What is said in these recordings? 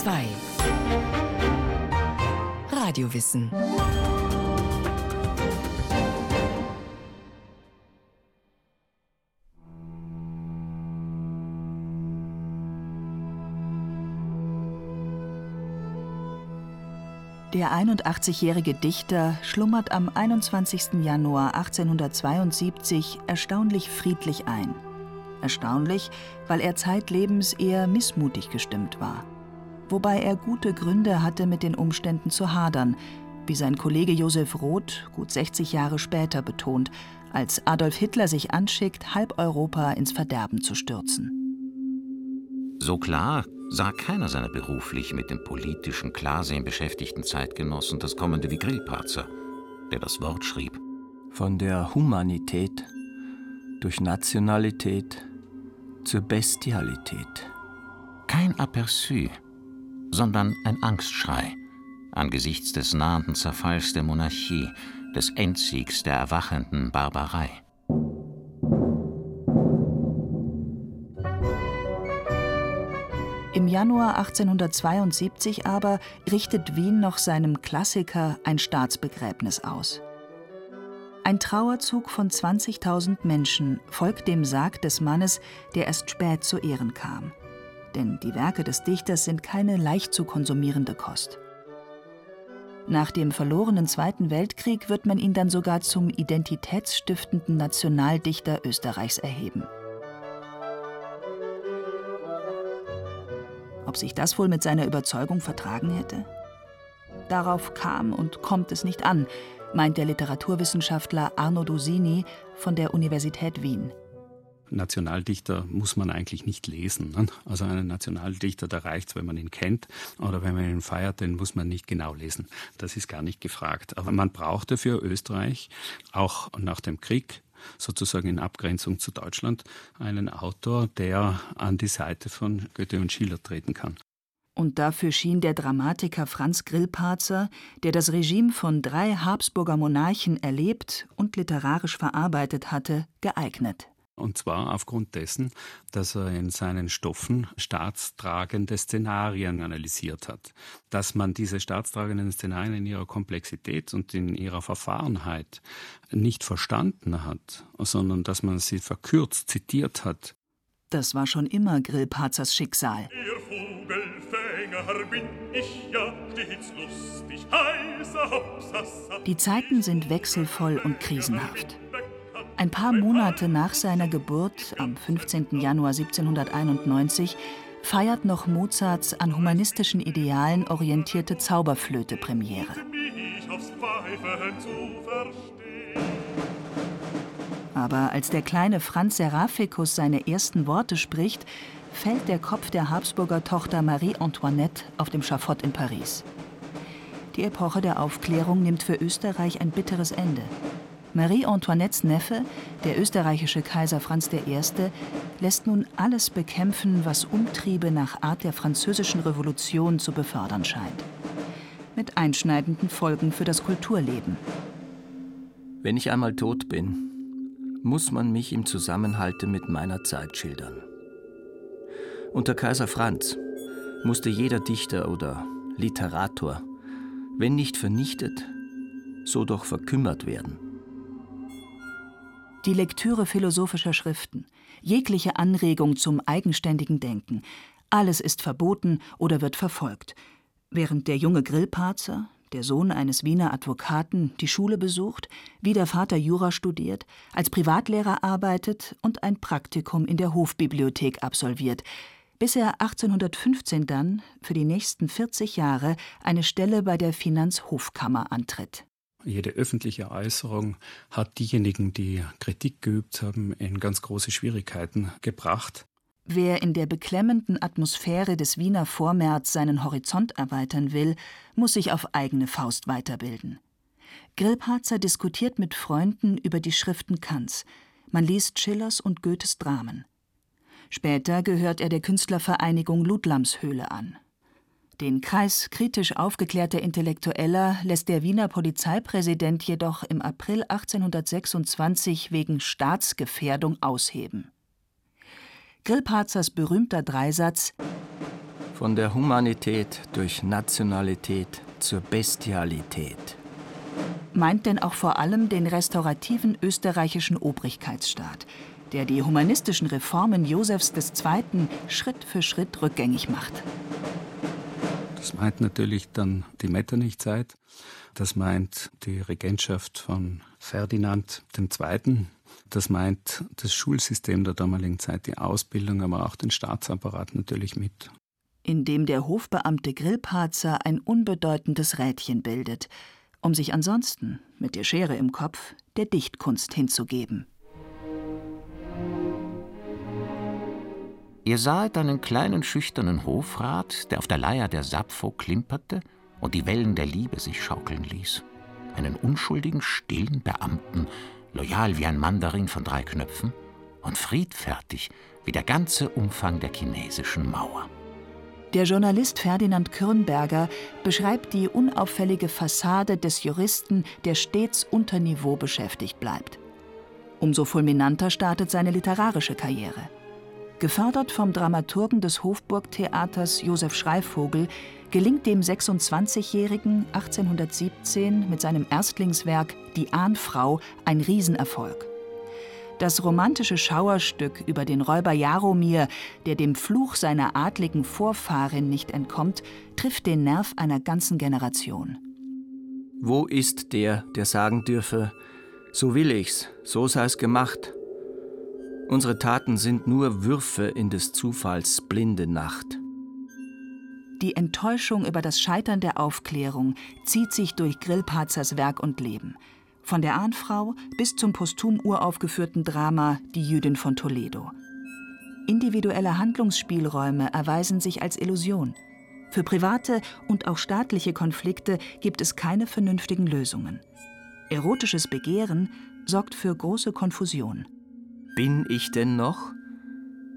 2 Radiowissen Der 81-jährige Dichter schlummert am 21. Januar 1872 erstaunlich friedlich ein. Erstaunlich, weil er zeitlebens eher missmutig gestimmt war. Wobei er gute Gründe hatte, mit den Umständen zu hadern, wie sein Kollege Josef Roth gut 60 Jahre später betont, als Adolf Hitler sich anschickt, halb Europa ins Verderben zu stürzen. So klar sah keiner seiner beruflich mit dem politischen Klarsein beschäftigten Zeitgenossen das Kommende wie Grillparzer, der das Wort schrieb. Von der Humanität durch Nationalität zur Bestialität. Kein Aperçu, sondern ein Angstschrei angesichts des nahenden Zerfalls der Monarchie, des Endsiegs der erwachenden Barbarei. Im Januar 1872 aber richtet Wien noch seinem Klassiker ein Staatsbegräbnis aus. Ein Trauerzug von 20.000 Menschen folgt dem Sarg des Mannes, der erst spät zu Ehren kam. Denn die Werke des Dichters sind keine leicht zu konsumierende Kost. Nach dem verlorenen Zweiten Weltkrieg wird man ihn dann sogar zum identitätsstiftenden Nationaldichter Österreichs erheben. Ob sich das wohl mit seiner Überzeugung vertragen hätte? Darauf kam und kommt es nicht an, meint der Literaturwissenschaftler Arno Dosini von der Universität Wien. Nationaldichter muss man eigentlich nicht lesen. Ne? Also einen Nationaldichter, da reicht es, wenn man ihn kennt oder wenn man ihn feiert, den muss man nicht genau lesen. Das ist gar nicht gefragt. Aber man brauchte für Österreich auch nach dem Krieg sozusagen in Abgrenzung zu Deutschland einen Autor, der an die Seite von Goethe und Schiller treten kann. Und dafür schien der Dramatiker Franz Grillparzer, der das Regime von drei Habsburger Monarchen erlebt und literarisch verarbeitet hatte, geeignet. Und zwar aufgrund dessen, dass er in seinen Stoffen staatstragende Szenarien analysiert hat. Dass man diese staatstragenden Szenarien in ihrer Komplexität und in ihrer Verfahrenheit nicht verstanden hat, sondern dass man sie verkürzt zitiert hat. Das war schon immer Grillparzers Schicksal. Die Zeiten sind wechselvoll und krisenhaft. Ein paar Monate nach seiner Geburt, am 15. Januar 1791, feiert noch Mozarts an humanistischen Idealen orientierte Zauberflöte Premiere. Aber als der kleine Franz Seraphicus seine ersten Worte spricht, fällt der Kopf der Habsburger Tochter Marie Antoinette auf dem Schafott in Paris. Die Epoche der Aufklärung nimmt für Österreich ein bitteres Ende. Marie Antoinettes Neffe, der österreichische Kaiser Franz I., lässt nun alles bekämpfen, was Umtriebe nach Art der Französischen Revolution zu befördern scheint. Mit einschneidenden Folgen für das Kulturleben. Wenn ich einmal tot bin, muss man mich im Zusammenhalte mit meiner Zeit schildern. Unter Kaiser Franz musste jeder Dichter oder Literator, wenn nicht vernichtet, so doch verkümmert werden die Lektüre philosophischer Schriften, jegliche Anregung zum eigenständigen Denken, alles ist verboten oder wird verfolgt, während der junge Grillparzer, der Sohn eines Wiener Advokaten, die Schule besucht, wie der Vater Jura studiert, als Privatlehrer arbeitet und ein Praktikum in der Hofbibliothek absolviert, bis er 1815 dann für die nächsten 40 Jahre eine Stelle bei der Finanzhofkammer antritt. Jede öffentliche Äußerung hat diejenigen, die Kritik geübt haben, in ganz große Schwierigkeiten gebracht. Wer in der beklemmenden Atmosphäre des Wiener Vormärz seinen Horizont erweitern will, muss sich auf eigene Faust weiterbilden. Grillparzer diskutiert mit Freunden über die Schriften Kants. Man liest Schillers und Goethes Dramen. Später gehört er der Künstlervereinigung Ludlamshöhle an. Den Kreis kritisch aufgeklärter Intellektueller lässt der Wiener Polizeipräsident jedoch im April 1826 wegen Staatsgefährdung ausheben. Grillparzers berühmter Dreisatz Von der Humanität durch Nationalität zur Bestialität. Meint denn auch vor allem den restaurativen österreichischen Obrigkeitsstaat, der die humanistischen Reformen Josefs II. Schritt für Schritt rückgängig macht. Das meint natürlich dann die Metternich-Zeit. Das meint die Regentschaft von Ferdinand II. Das meint das Schulsystem der damaligen Zeit, die Ausbildung, aber auch den Staatsapparat natürlich mit. In dem der Hofbeamte Grillparzer ein unbedeutendes Rädchen bildet, um sich ansonsten mit der Schere im Kopf der Dichtkunst hinzugeben. Ihr sahet einen kleinen schüchternen Hofrat, der auf der Leier der Sappho klimperte und die Wellen der Liebe sich schaukeln ließ. Einen unschuldigen, stillen Beamten, loyal wie ein Mandarin von drei Knöpfen und friedfertig wie der ganze Umfang der chinesischen Mauer. Der Journalist Ferdinand Kürnberger beschreibt die unauffällige Fassade des Juristen, der stets unter Niveau beschäftigt bleibt. Umso fulminanter startet seine literarische Karriere. Gefördert vom Dramaturgen des Hofburgtheaters Josef Schreivogel gelingt dem 26-Jährigen 1817 mit seinem Erstlingswerk Die Ahnfrau ein Riesenerfolg. Das romantische Schauerstück über den Räuber Jaromir, der dem Fluch seiner adligen Vorfahrin nicht entkommt, trifft den Nerv einer ganzen Generation. Wo ist der, der sagen dürfe, so will ich's, so sei's gemacht? Unsere Taten sind nur Würfe in des Zufalls blinde Nacht. Die Enttäuschung über das Scheitern der Aufklärung zieht sich durch Grillparzers Werk und Leben. Von der Ahnfrau bis zum posthum uraufgeführten Drama Die Jüdin von Toledo. Individuelle Handlungsspielräume erweisen sich als Illusion. Für private und auch staatliche Konflikte gibt es keine vernünftigen Lösungen. Erotisches Begehren sorgt für große Konfusion. Bin ich denn noch?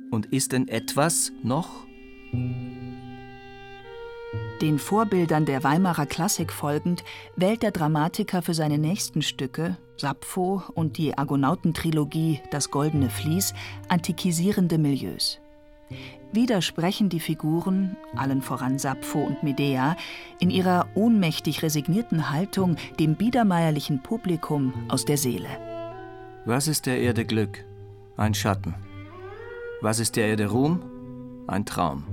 Und ist denn etwas noch? Den Vorbildern der Weimarer Klassik folgend wählt der Dramatiker für seine nächsten Stücke, Sappho und die Argonautentrilogie Das Goldene Vlies, antikisierende Milieus. Wieder sprechen die Figuren, allen voran Sappho und Medea, in ihrer ohnmächtig resignierten Haltung dem biedermeierlichen Publikum aus der Seele. Was ist der Erde Glück? Ein Schatten. Was ist der Erde Ruhm? Ein Traum.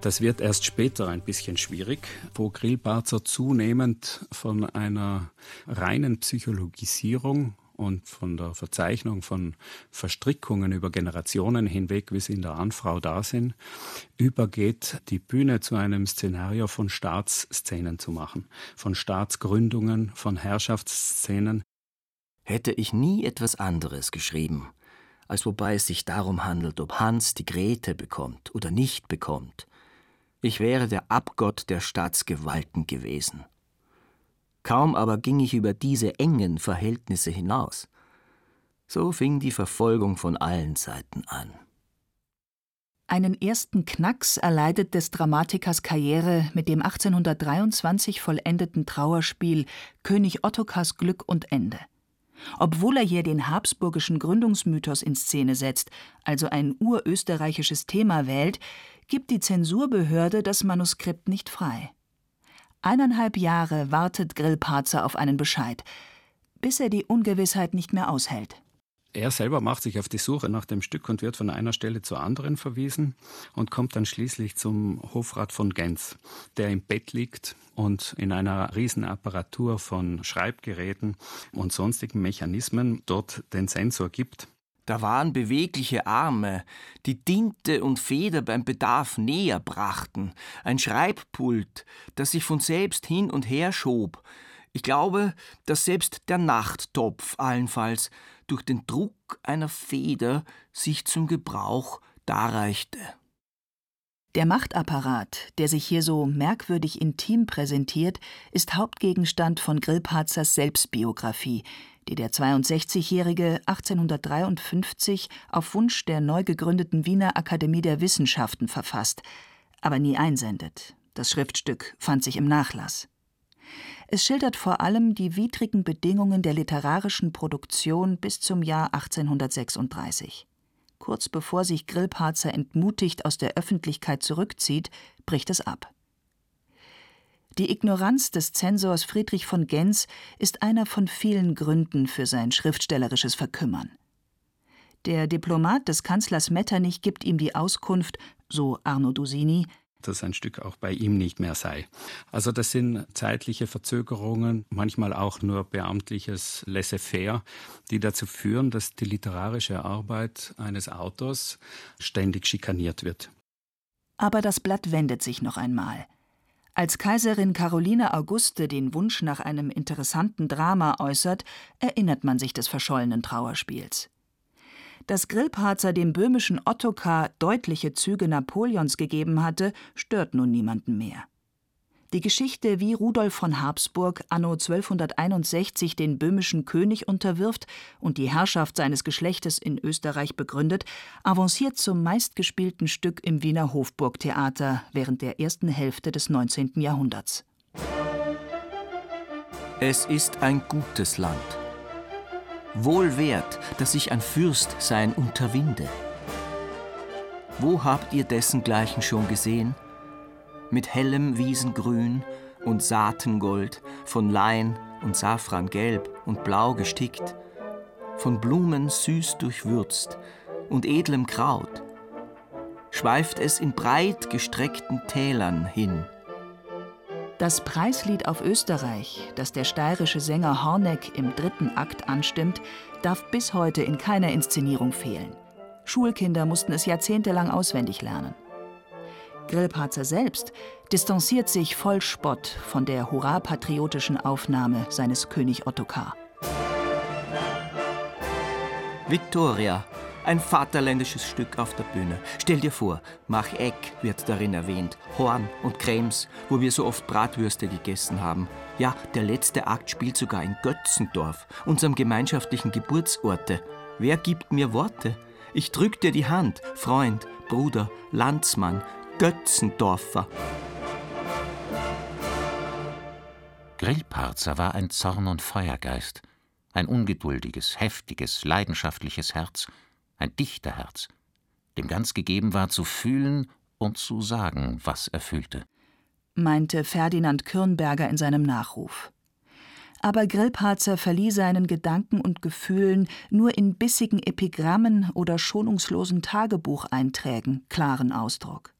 Das wird erst später ein bisschen schwierig, wo Grillparzer zunehmend von einer reinen Psychologisierung und von der Verzeichnung von Verstrickungen über Generationen hinweg, wie sie in der Anfrau da sind, übergeht, die Bühne zu einem Szenario von Staatsszenen zu machen, von Staatsgründungen, von Herrschaftsszenen, hätte ich nie etwas anderes geschrieben, als wobei es sich darum handelt, ob Hans die Grete bekommt oder nicht bekommt. Ich wäre der Abgott der Staatsgewalten gewesen. Kaum aber ging ich über diese engen Verhältnisse hinaus. So fing die Verfolgung von allen Seiten an. Einen ersten Knacks erleidet des Dramatikers Karriere mit dem 1823 vollendeten Trauerspiel König Ottokars Glück und Ende. Obwohl er hier den habsburgischen Gründungsmythos in Szene setzt, also ein urösterreichisches Thema wählt, gibt die Zensurbehörde das Manuskript nicht frei. Eineinhalb Jahre wartet Grillparzer auf einen Bescheid, bis er die Ungewissheit nicht mehr aushält. Er selber macht sich auf die Suche nach dem Stück und wird von einer Stelle zur anderen verwiesen und kommt dann schließlich zum Hofrat von Genz, der im Bett liegt und in einer Riesenapparatur von Schreibgeräten und sonstigen Mechanismen dort den Sensor gibt. Da waren bewegliche Arme, die Tinte und Feder beim Bedarf näher brachten, ein Schreibpult, das sich von selbst hin und her schob. Ich glaube, dass selbst der Nachttopf allenfalls durch den Druck einer Feder sich zum Gebrauch darreichte. Der Machtapparat, der sich hier so merkwürdig intim präsentiert, ist Hauptgegenstand von Grillparzers Selbstbiografie, die der 62-Jährige 1853 auf Wunsch der neu gegründeten Wiener Akademie der Wissenschaften verfasst, aber nie einsendet. Das Schriftstück fand sich im Nachlass. Es schildert vor allem die widrigen Bedingungen der literarischen Produktion bis zum Jahr 1836. Kurz bevor sich Grillparzer entmutigt aus der Öffentlichkeit zurückzieht, bricht es ab. Die Ignoranz des Zensors Friedrich von Gens ist einer von vielen Gründen für sein schriftstellerisches Verkümmern. Der Diplomat des Kanzlers Metternich gibt ihm die Auskunft, so Arno Dusini, dass ein Stück auch bei ihm nicht mehr sei. Also das sind zeitliche Verzögerungen, manchmal auch nur beamtliches Laissez-faire, die dazu führen, dass die literarische Arbeit eines Autors ständig schikaniert wird. Aber das Blatt wendet sich noch einmal. Als Kaiserin Caroline Auguste den Wunsch nach einem interessanten Drama äußert, erinnert man sich des verschollenen Trauerspiels. Dass Grillparzer dem böhmischen Ottokar deutliche Züge Napoleons gegeben hatte, stört nun niemanden mehr. Die Geschichte, wie Rudolf von Habsburg anno 1261 den böhmischen König unterwirft und die Herrschaft seines Geschlechtes in Österreich begründet, avanciert zum meistgespielten Stück im Wiener Hofburgtheater während der ersten Hälfte des 19. Jahrhunderts. Es ist ein gutes Land. Wohl wert, dass ich ein Fürst sein unterwinde. Wo habt ihr dessengleichen schon gesehen? mit hellem Wiesengrün und Saatengold, von Lein und Safrangelb und Blau gestickt, von Blumen süß durchwürzt und edlem Kraut, schweift es in breit gestreckten Tälern hin. Das Preislied auf Österreich, das der steirische Sänger Horneck im dritten Akt anstimmt, darf bis heute in keiner Inszenierung fehlen. Schulkinder mussten es jahrzehntelang auswendig lernen. Grillparzer selbst distanziert sich voll Spott von der hurra-patriotischen Aufnahme seines König Ottokar. Victoria, ein vaterländisches Stück auf der Bühne. Stell dir vor, Mach Eck wird darin erwähnt, Horn und Krems, wo wir so oft Bratwürste gegessen haben. Ja, der letzte Akt spielt sogar in Götzendorf, unserem gemeinschaftlichen Geburtsorte. Wer gibt mir Worte? Ich drück dir die Hand, Freund, Bruder, Landsmann, Götzendorfer. Grillparzer war ein Zorn- und Feuergeist, ein ungeduldiges, heftiges, leidenschaftliches Herz, ein Dichterherz, dem ganz gegeben war zu fühlen und zu sagen, was er fühlte. Meinte Ferdinand Kürnberger in seinem Nachruf. Aber Grillparzer verlieh seinen Gedanken und Gefühlen nur in bissigen Epigrammen oder schonungslosen Tagebucheinträgen klaren Ausdruck.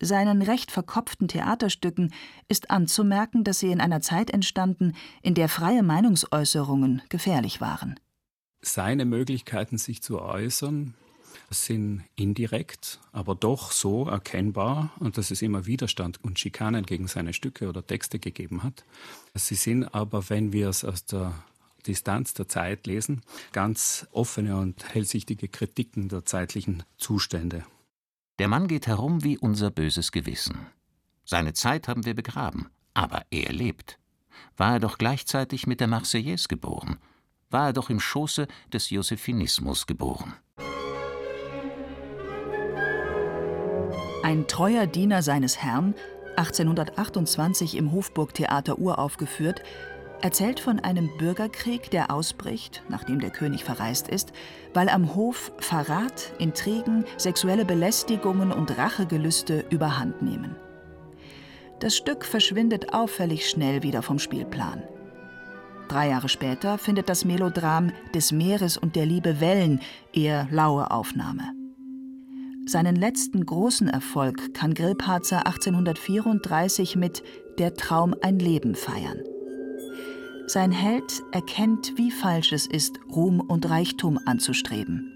Seinen recht verkopften Theaterstücken ist anzumerken, dass sie in einer Zeit entstanden, in der freie Meinungsäußerungen gefährlich waren. Seine Möglichkeiten, sich zu äußern, sind indirekt, aber doch so erkennbar, dass es immer Widerstand und Schikanen gegen seine Stücke oder Texte gegeben hat. Sie sind aber, wenn wir es aus der Distanz der Zeit lesen, ganz offene und hellsichtige Kritiken der zeitlichen Zustände. Der Mann geht herum wie unser böses Gewissen. Seine Zeit haben wir begraben, aber er lebt. War er doch gleichzeitig mit der Marseillaise geboren, war er doch im Schoße des Josephinismus geboren. Ein treuer Diener seines Herrn, 1828 im Hofburgtheater uraufgeführt, erzählt von einem Bürgerkrieg, der ausbricht, nachdem der König verreist ist, weil am Hof Verrat, Intrigen, sexuelle Belästigungen und Rachegelüste überhand nehmen. Das Stück verschwindet auffällig schnell wieder vom Spielplan. Drei Jahre später findet das Melodram Des Meeres und der Liebe Wellen eher laue Aufnahme. Seinen letzten großen Erfolg kann Grillparzer 1834 mit Der Traum ein Leben feiern. Sein Held erkennt, wie falsch es ist, Ruhm und Reichtum anzustreben.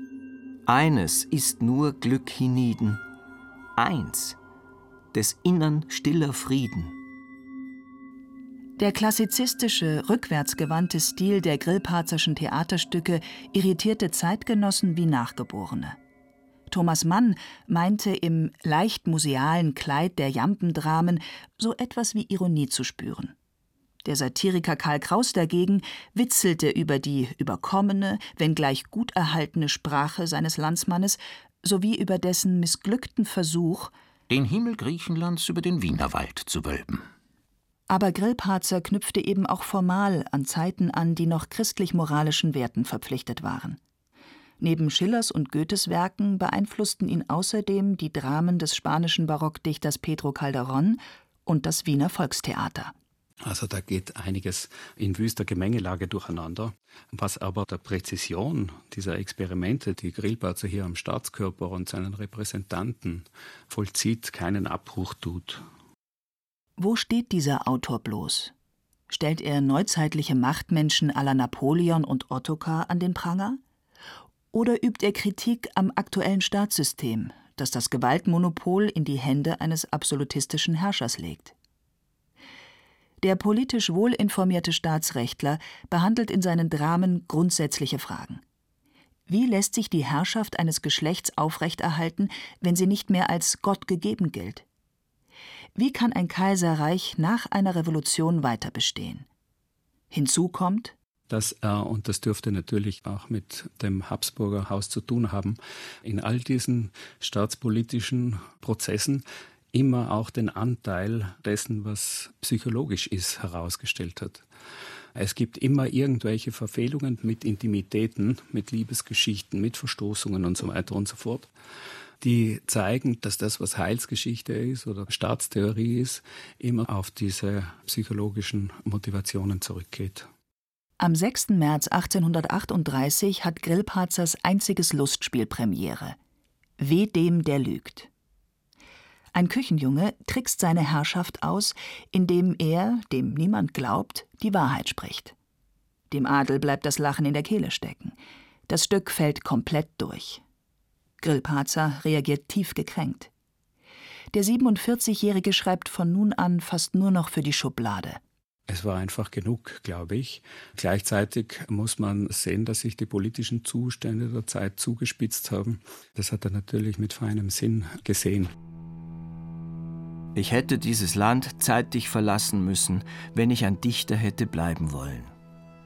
Eines ist nur Glück hienieden, eins, des Innern stiller Frieden. Der klassizistische, rückwärtsgewandte Stil der Grillparzerschen Theaterstücke irritierte Zeitgenossen wie Nachgeborene. Thomas Mann meinte im leicht musealen Kleid der Jampendramen so etwas wie Ironie zu spüren. Der Satiriker Karl Kraus dagegen witzelte über die überkommene, wenngleich gut erhaltene Sprache seines Landsmannes sowie über dessen missglückten Versuch, den Himmel Griechenlands über den Wienerwald zu wölben. Aber Grillparzer knüpfte eben auch formal an Zeiten an, die noch christlich-moralischen Werten verpflichtet waren. Neben Schillers und Goethes Werken beeinflussten ihn außerdem die Dramen des spanischen Barockdichters Pedro Calderón und das Wiener Volkstheater. Also da geht einiges in wüster Gemengelage durcheinander, was aber der Präzision dieser Experimente, die Grillparzer hier am Staatskörper und seinen Repräsentanten vollzieht, keinen Abbruch tut. Wo steht dieser Autor bloß? Stellt er neuzeitliche Machtmenschen la Napoleon und Ottokar an den Pranger? Oder übt er Kritik am aktuellen Staatssystem, das das Gewaltmonopol in die Hände eines absolutistischen Herrschers legt? Der politisch wohlinformierte Staatsrechtler behandelt in seinen Dramen grundsätzliche Fragen. Wie lässt sich die Herrschaft eines Geschlechts aufrechterhalten, wenn sie nicht mehr als Gott gegeben gilt? Wie kann ein Kaiserreich nach einer Revolution weiter bestehen? Hinzu kommt, dass er, und das dürfte natürlich auch mit dem Habsburger Haus zu tun haben, in all diesen staatspolitischen Prozessen immer auch den Anteil dessen, was psychologisch ist, herausgestellt hat. Es gibt immer irgendwelche Verfehlungen mit Intimitäten, mit Liebesgeschichten, mit Verstoßungen und so weiter und so fort, die zeigen, dass das, was Heilsgeschichte ist oder Staatstheorie ist, immer auf diese psychologischen Motivationen zurückgeht. Am 6. März 1838 hat Grillparzers einziges Lustspiel Premiere. Weh dem, der lügt. Ein Küchenjunge trickst seine Herrschaft aus, indem er, dem niemand glaubt, die Wahrheit spricht. Dem Adel bleibt das Lachen in der Kehle stecken. Das Stück fällt komplett durch. Grillparzer reagiert tief gekränkt. Der 47-Jährige schreibt von nun an fast nur noch für die Schublade. Es war einfach genug, glaube ich. Gleichzeitig muss man sehen, dass sich die politischen Zustände der Zeit zugespitzt haben. Das hat er natürlich mit feinem Sinn gesehen. Ich hätte dieses Land zeitig verlassen müssen, wenn ich ein Dichter hätte bleiben wollen.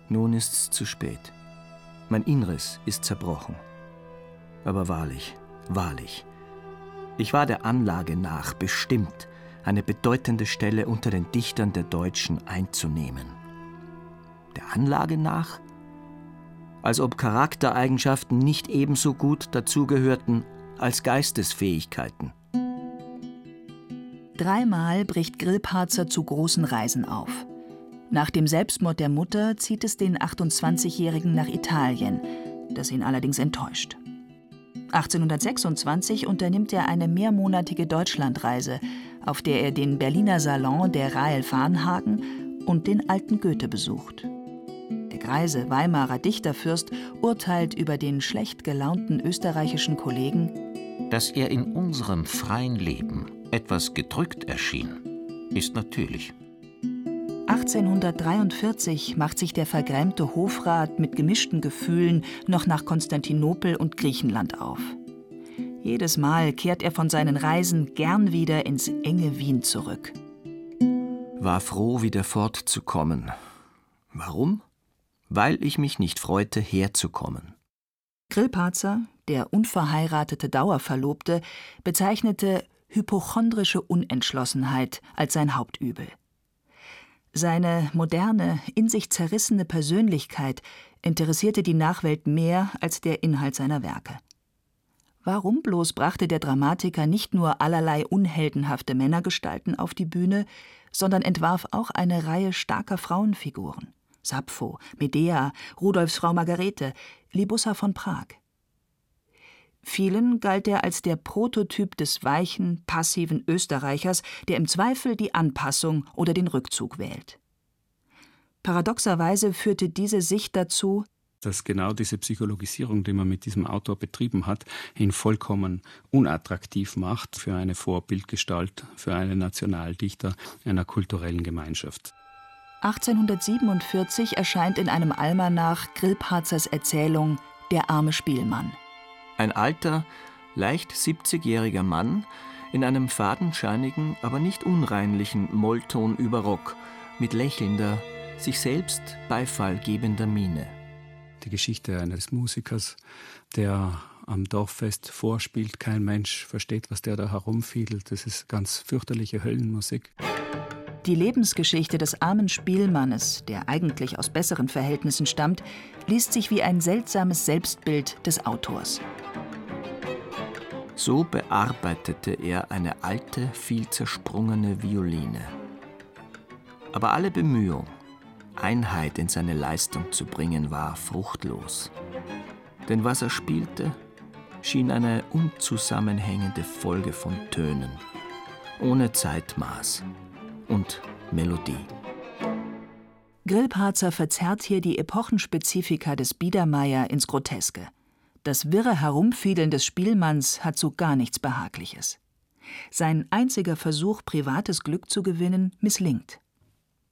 Nun ist's zu spät. Mein Inneres ist zerbrochen. Aber wahrlich, wahrlich, ich war der Anlage nach bestimmt, eine bedeutende Stelle unter den Dichtern der Deutschen einzunehmen. Der Anlage nach? Als ob Charaktereigenschaften nicht ebenso gut dazugehörten als Geistesfähigkeiten. Dreimal bricht Grillparzer zu großen Reisen auf. Nach dem Selbstmord der Mutter zieht es den 28-Jährigen nach Italien, das ihn allerdings enttäuscht. 1826 unternimmt er eine mehrmonatige Deutschlandreise, auf der er den Berliner Salon der Rahel Farnhagen und den alten Goethe besucht. Der greise Weimarer Dichterfürst urteilt über den schlecht gelaunten österreichischen Kollegen, dass er in unserem freien Leben etwas gedrückt erschien, ist natürlich. 1843 macht sich der vergrämte Hofrat mit gemischten Gefühlen noch nach Konstantinopel und Griechenland auf. Jedes Mal kehrt er von seinen Reisen gern wieder ins enge Wien zurück. War froh, wieder fortzukommen. Warum? Weil ich mich nicht freute, herzukommen. Grillparzer, der unverheiratete Dauerverlobte, bezeichnete hypochondrische Unentschlossenheit als sein Hauptübel. Seine moderne, in sich zerrissene Persönlichkeit interessierte die Nachwelt mehr als der Inhalt seiner Werke. Warum bloß brachte der Dramatiker nicht nur allerlei unheldenhafte Männergestalten auf die Bühne, sondern entwarf auch eine Reihe starker Frauenfiguren? Sappho, Medea, Rudolfs Frau Margarete, Libussa von Prag. Vielen galt er als der Prototyp des weichen, passiven Österreichers, der im Zweifel die Anpassung oder den Rückzug wählt. Paradoxerweise führte diese Sicht dazu, dass genau diese Psychologisierung, die man mit diesem Autor betrieben hat, ihn vollkommen unattraktiv macht für eine Vorbildgestalt, für einen Nationaldichter einer kulturellen Gemeinschaft. 1847 erscheint in einem Almanach Grillparzers Erzählung Der arme Spielmann. Ein alter, leicht 70-jähriger Mann in einem fadenscheinigen, aber nicht unreinlichen Mollton über Rock, mit lächelnder, sich selbst Beifall gebender Miene. Die Geschichte eines Musikers, der am Dorffest vorspielt, kein Mensch versteht, was der da herumfiedelt. Das ist ganz fürchterliche Höllenmusik. Die Lebensgeschichte des armen Spielmannes, der eigentlich aus besseren Verhältnissen stammt, liest sich wie ein seltsames Selbstbild des Autors. So bearbeitete er eine alte, viel zersprungene Violine. Aber alle Bemühung, Einheit in seine Leistung zu bringen, war fruchtlos. Denn was er spielte, schien eine unzusammenhängende Folge von Tönen, ohne Zeitmaß und Melodie. Grillparzer verzerrt hier die Epochenspezifika des Biedermeier ins Groteske. Das wirre Herumfiedeln des Spielmanns hat so gar nichts Behagliches. Sein einziger Versuch, privates Glück zu gewinnen, misslingt.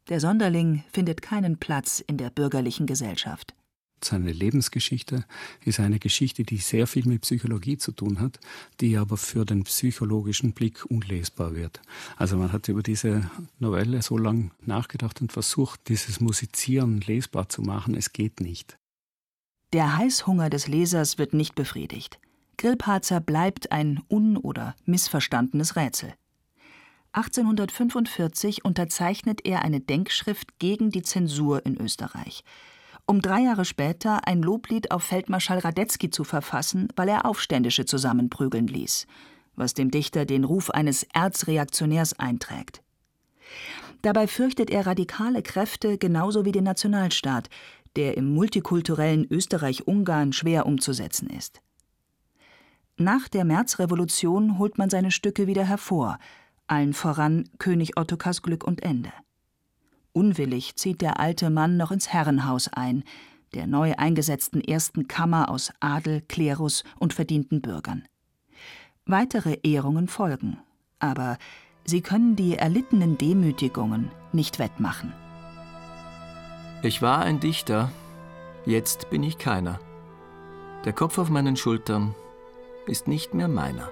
Der Sonderling findet keinen Platz in der bürgerlichen Gesellschaft. Seine Lebensgeschichte ist eine Geschichte, die sehr viel mit Psychologie zu tun hat, die aber für den psychologischen Blick unlesbar wird. Also man hat über diese Novelle so lange nachgedacht und versucht, dieses Musizieren lesbar zu machen. Es geht nicht. Der Heißhunger des Lesers wird nicht befriedigt. Grillparzer bleibt ein un- oder missverstandenes Rätsel. 1845 unterzeichnet er eine Denkschrift gegen die Zensur in Österreich, um drei Jahre später ein Loblied auf Feldmarschall Radetzky zu verfassen, weil er Aufständische zusammenprügeln ließ, was dem Dichter den Ruf eines Erzreaktionärs einträgt. Dabei fürchtet er radikale Kräfte genauso wie den Nationalstaat, der im multikulturellen Österreich-Ungarn schwer umzusetzen ist. Nach der Märzrevolution holt man seine Stücke wieder hervor, allen voran König Ottokars Glück und Ende. Unwillig zieht der alte Mann noch ins Herrenhaus ein, der neu eingesetzten ersten Kammer aus Adel, Klerus und verdienten Bürgern. Weitere Ehrungen folgen, aber sie können die erlittenen Demütigungen nicht wettmachen. Ich war ein Dichter, jetzt bin ich keiner. Der Kopf auf meinen Schultern ist nicht mehr meiner.